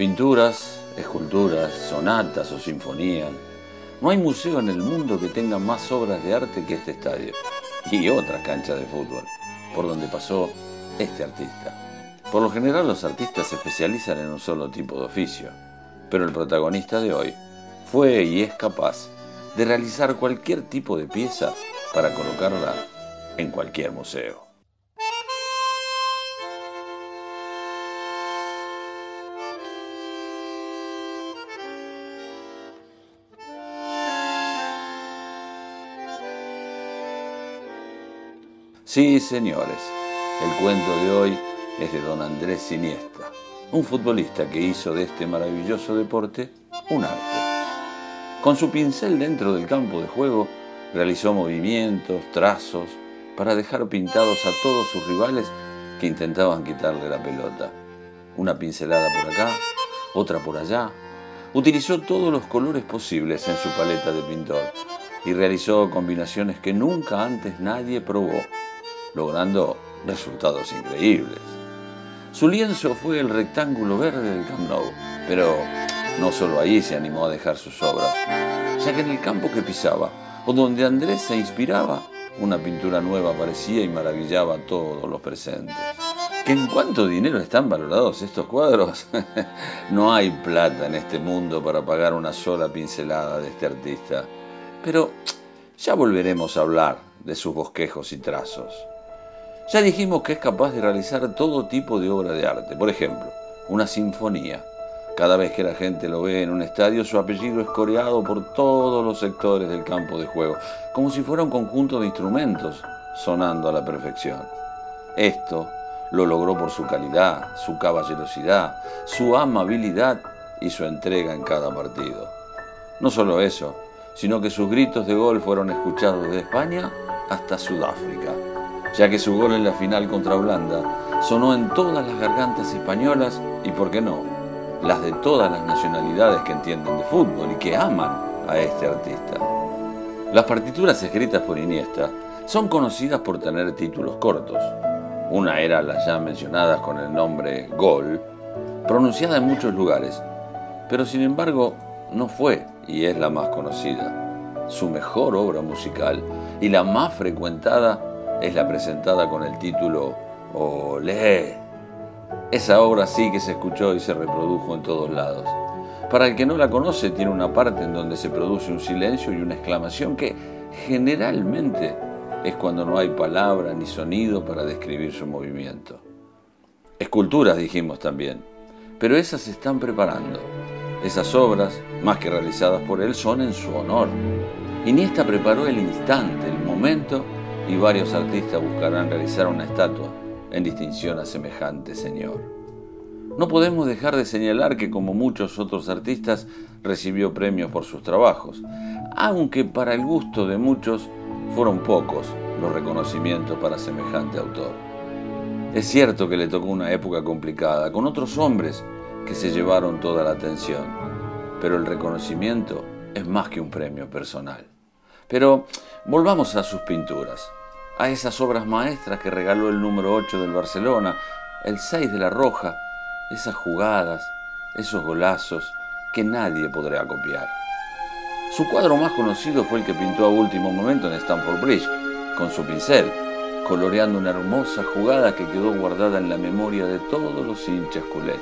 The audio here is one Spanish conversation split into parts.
Pinturas, esculturas, sonatas o sinfonías. No hay museo en el mundo que tenga más obras de arte que este estadio y otras canchas de fútbol, por donde pasó este artista. Por lo general los artistas se especializan en un solo tipo de oficio, pero el protagonista de hoy fue y es capaz de realizar cualquier tipo de pieza para colocarla en cualquier museo. Sí, señores, el cuento de hoy es de don Andrés Siniestra, un futbolista que hizo de este maravilloso deporte un arte. Con su pincel dentro del campo de juego, realizó movimientos, trazos, para dejar pintados a todos sus rivales que intentaban quitarle la pelota. Una pincelada por acá, otra por allá. Utilizó todos los colores posibles en su paleta de pintor y realizó combinaciones que nunca antes nadie probó logrando resultados increíbles. Su lienzo fue el rectángulo verde del Camp Nou, pero no solo ahí se animó a dejar sus obras, ya que en el campo que pisaba o donde Andrés se inspiraba, una pintura nueva aparecía y maravillaba a todos los presentes. ¿Que en cuánto dinero están valorados estos cuadros? no hay plata en este mundo para pagar una sola pincelada de este artista. Pero ya volveremos a hablar de sus bosquejos y trazos. Ya dijimos que es capaz de realizar todo tipo de obra de arte. Por ejemplo, una sinfonía. Cada vez que la gente lo ve en un estadio, su apellido es coreado por todos los sectores del campo de juego, como si fuera un conjunto de instrumentos sonando a la perfección. Esto lo logró por su calidad, su caballerosidad, su amabilidad y su entrega en cada partido. No solo eso, sino que sus gritos de gol fueron escuchados desde España hasta Sudáfrica ya que su gol en la final contra Holanda sonó en todas las gargantas españolas y, por qué no, las de todas las nacionalidades que entienden de fútbol y que aman a este artista. Las partituras escritas por Iniesta son conocidas por tener títulos cortos. Una era las ya mencionadas con el nombre Gol, pronunciada en muchos lugares, pero sin embargo no fue y es la más conocida. Su mejor obra musical y la más frecuentada es la presentada con el título Olé. Esa obra sí que se escuchó y se reprodujo en todos lados. Para el que no la conoce, tiene una parte en donde se produce un silencio y una exclamación que generalmente es cuando no hay palabra ni sonido para describir su movimiento. Esculturas dijimos también, pero esas se están preparando. Esas obras, más que realizadas por él, son en su honor. Iniesta preparó el instante, el momento y varios artistas buscarán realizar una estatua en distinción a semejante señor. No podemos dejar de señalar que como muchos otros artistas recibió premios por sus trabajos, aunque para el gusto de muchos fueron pocos los reconocimientos para semejante autor. Es cierto que le tocó una época complicada, con otros hombres que se llevaron toda la atención, pero el reconocimiento es más que un premio personal. Pero volvamos a sus pinturas a esas obras maestras que regaló el número 8 del Barcelona, el 6 de la Roja, esas jugadas, esos golazos que nadie podrá copiar. Su cuadro más conocido fue el que pintó a último momento en Stamford Bridge, con su pincel, coloreando una hermosa jugada que quedó guardada en la memoria de todos los hinchas culés.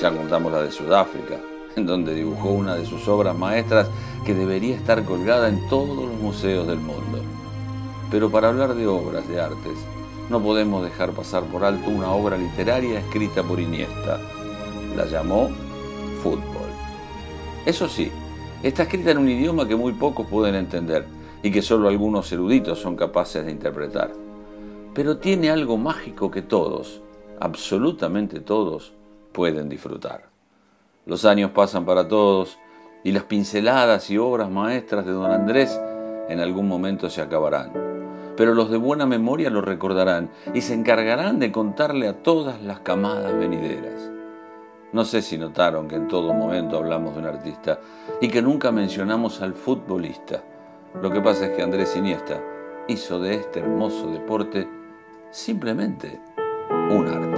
Ya contamos la de Sudáfrica, en donde dibujó una de sus obras maestras que debería estar colgada en todos los museos del mundo. Pero para hablar de obras de artes, no podemos dejar pasar por alto una obra literaria escrita por Iniesta. La llamó Fútbol. Eso sí, está escrita en un idioma que muy pocos pueden entender y que solo algunos eruditos son capaces de interpretar. Pero tiene algo mágico que todos, absolutamente todos, pueden disfrutar. Los años pasan para todos y las pinceladas y obras maestras de don Andrés en algún momento se acabarán pero los de buena memoria lo recordarán y se encargarán de contarle a todas las camadas venideras. No sé si notaron que en todo momento hablamos de un artista y que nunca mencionamos al futbolista. Lo que pasa es que Andrés Iniesta hizo de este hermoso deporte simplemente un arte.